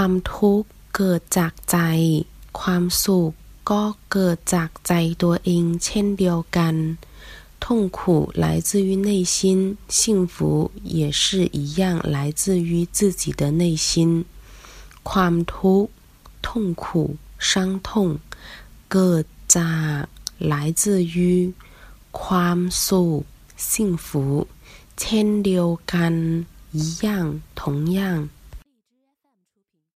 ความทุกข์เกิดจากใจ ความสุขก็เกิดจากใจตัวเองเช่นเดียวกัน痛苦来自于内心幸福也是一样来自于自己的内心ความทุกข์痛苦伤痛เกิดจาก来自于ความสุข幸福เช่นเดียวกัน一样同样